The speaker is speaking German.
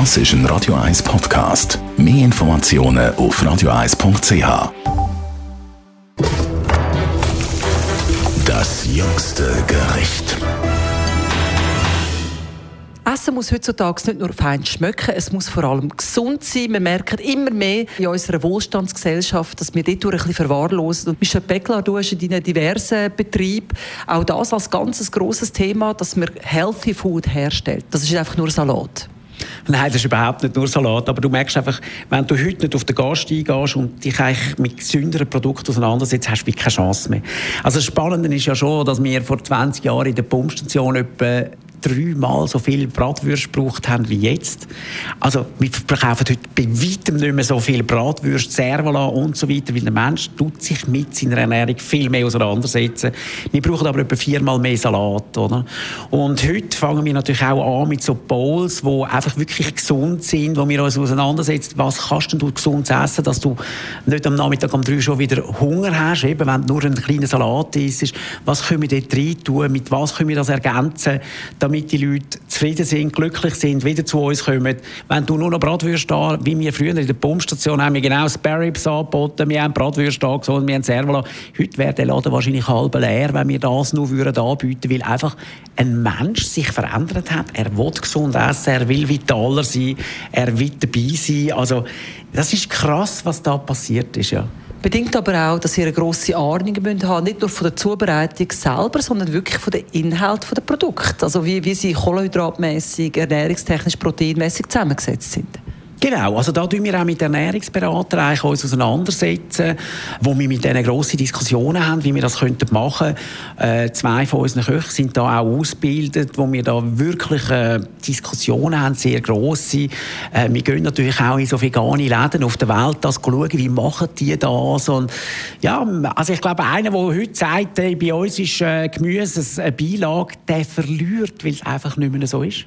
Das ist ein Radio 1 Podcast. Mehr Informationen auf radio1.ch. Das jüngste Gericht. Essen muss heutzutage nicht nur fein schmecken, es muss vor allem gesund sein. Wir merken immer mehr in unserer Wohlstandsgesellschaft, dass wir dort ein bisschen verwahrlosen. Und Michel Beckler, du hast in diversen Betrieben auch das als ganz grosses Thema, dass man Healthy Food herstellt. Das ist einfach nur Salat. Nein, das ist überhaupt nicht nur Salat. Aber du merkst einfach, wenn du heute nicht auf den Gast eingehst und dich eigentlich mit gesünderen Produkten auseinandersetzt, hast du keine Chance mehr. Also das Spannende ist ja schon, dass wir vor 20 Jahren in der Pumpstation etwa dreimal so viel Bratwürste gebraucht haben wie jetzt. Also wir verkaufen heute bei weitem nicht mehr so viel Bratwürste, Servola und so weiter, weil der Mensch tut sich mit seiner Ernährung viel mehr auseinandersetzen. Wir brauchen aber etwa viermal mehr Salat, oder? Und heute fangen wir natürlich auch an mit so Bowls, die einfach wirklich gesund sind, wo wir uns auseinandersetzen, was kannst du gesund essen, dass du nicht am Nachmittag um drei schon wieder Hunger hast, eben wenn du nur einen kleinen Salat isst. Was können wir dort rein tun, mit was können wir das ergänzen, damit damit die Leute zufrieden sind, glücklich sind, wieder zu uns kommen. Wenn du nur noch Bratwürste da, wie wir früher in der Pumpstation haben wir genau Sparrows angeboten, wir haben Bratwürste angesonnen, wir haben Servola. Heute wäre der Laden wahrscheinlich halb leer, wenn wir das nur würden anbieten weil einfach ein Mensch sich verändert hat. Er will gesund essen, er will vitaler sein, er will dabei sein. Also, das ist krass, was da passiert ist, ja. Bedingt aber auch, dass sie eine grosse Ahnung haben, nicht nur von der Zubereitung selber, sondern wirklich von den Inhalten der Produkte. Also wie, wie sie kohlenhydratmäßig, ernährungstechnisch, proteinmäßig zusammengesetzt sind. Genau, also da tun wir auch mit Ernährungsberatern eigentlich uns auseinandersetzen, wo wir mit denen grosse Diskussionen haben, wie wir das könnten machen. Äh, zwei von unseren Köchen sind da auch ausgebildet, wo wir da wirklich äh, Diskussionen haben, sehr grosse. Äh, wir gehen natürlich auch in so vegane Läden auf der Welt, das schauen, wie machen die das und ja, also ich glaube, einer, der heute sagt, äh, bei uns ist äh, Gemüse eine Beilage, der verliert, weil es einfach nicht mehr so ist.